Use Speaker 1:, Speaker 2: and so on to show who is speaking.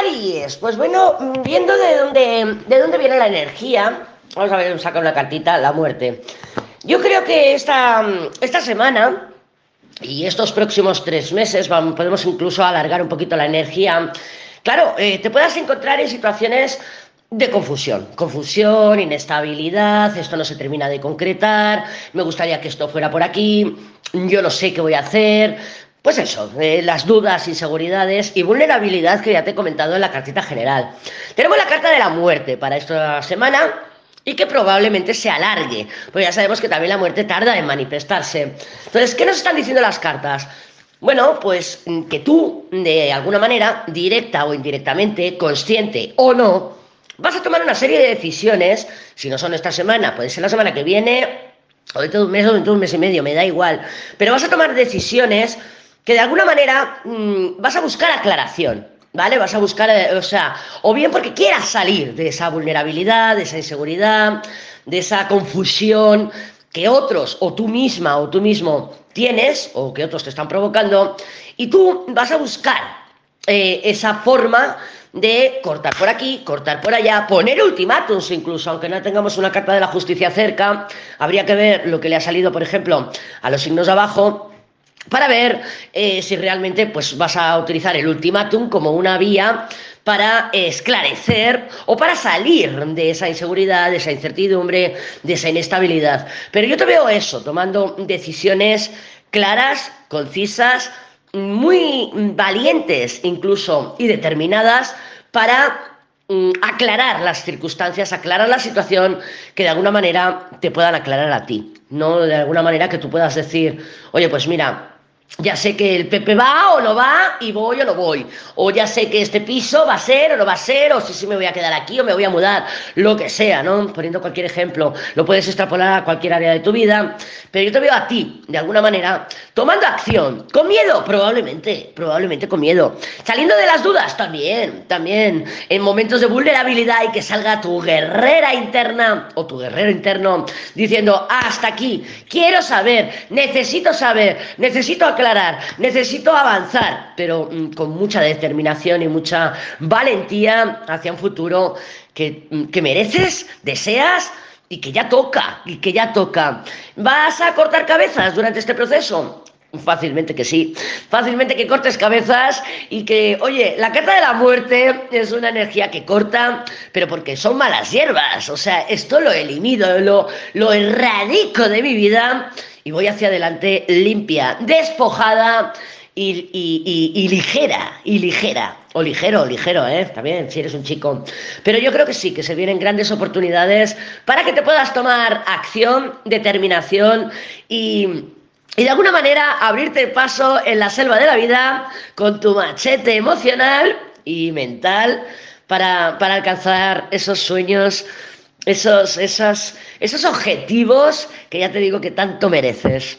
Speaker 1: Aries, pues bueno, viendo de dónde, de dónde viene la energía, vamos a ver, saca una cartita, la muerte. Yo creo que esta, esta semana y estos próximos tres meses, vamos, podemos incluso alargar un poquito la energía, claro, eh, te puedas encontrar en situaciones de confusión, confusión, inestabilidad, esto no se termina de concretar, me gustaría que esto fuera por aquí, yo no sé qué voy a hacer, pues eso, las dudas, inseguridades y vulnerabilidad que ya te he comentado en la cartita general. Tenemos la carta de la muerte para esta semana y que probablemente se alargue, porque ya sabemos que también la muerte tarda en manifestarse. Entonces, ¿qué nos están diciendo las cartas? Bueno, pues que tú, de alguna manera, directa o indirectamente, consciente o no, vas a tomar una serie de decisiones, si no son esta semana, puede ser la semana que viene, o dentro de un mes o dentro de un mes y medio, me da igual, pero vas a tomar decisiones que de alguna manera mm, vas a buscar aclaración, ¿vale? Vas a buscar, eh, o sea, o bien porque quieras salir de esa vulnerabilidad, de esa inseguridad, de esa confusión que otros o tú misma o tú mismo tienes o que otros te están provocando y tú vas a buscar eh, esa forma de cortar por aquí, cortar por allá, poner ultimátums incluso, aunque no tengamos una carta de la justicia cerca, habría que ver lo que le ha salido, por ejemplo, a los signos de abajo para ver eh, si realmente pues, vas a utilizar el ultimátum como una vía para esclarecer o para salir de esa inseguridad, de esa incertidumbre, de esa inestabilidad. Pero yo te veo eso, tomando decisiones claras, concisas, muy valientes incluso y determinadas para mm, aclarar las circunstancias, aclarar la situación que de alguna manera te puedan aclarar a ti. No de alguna manera que tú puedas decir, oye, pues mira, ya sé que el Pepe va o no va y voy o no voy. O ya sé que este piso va a ser o no va a ser, o si sí, me voy a quedar aquí o me voy a mudar, lo que sea, ¿no? Poniendo cualquier ejemplo, lo puedes extrapolar a cualquier área de tu vida, pero yo te veo a ti, de alguna manera, tomando acción, con miedo, probablemente, probablemente con miedo. Saliendo de las dudas, también, también. En momentos de vulnerabilidad y que salga tu guerrera interna o tu guerrero interno diciendo, hasta aquí, quiero saber, necesito saber, necesito aclarar, necesito avanzar, pero mm, con mucha determinación y mucha valentía hacia un futuro que, mm, que mereces, deseas y que ya toca, y que ya toca. ¿Vas a cortar cabezas durante este proceso? Fácilmente que sí, fácilmente que cortes cabezas y que, oye, la carta de la muerte es una energía que corta, pero porque son malas hierbas, o sea, esto lo elimino, lo, lo erradico de mi vida y voy hacia adelante limpia, despojada y, ligera, y ligera. O ligero, ligero, ¿eh? También, si eres un chico. Pero yo creo que sí, que se vienen grandes oportunidades para que te puedas tomar acción, determinación y, y de alguna manera abrirte paso en la selva de la vida con tu machete emocional y mental para, para alcanzar esos sueños esos, esos objetivos que ya te digo que tanto mereces.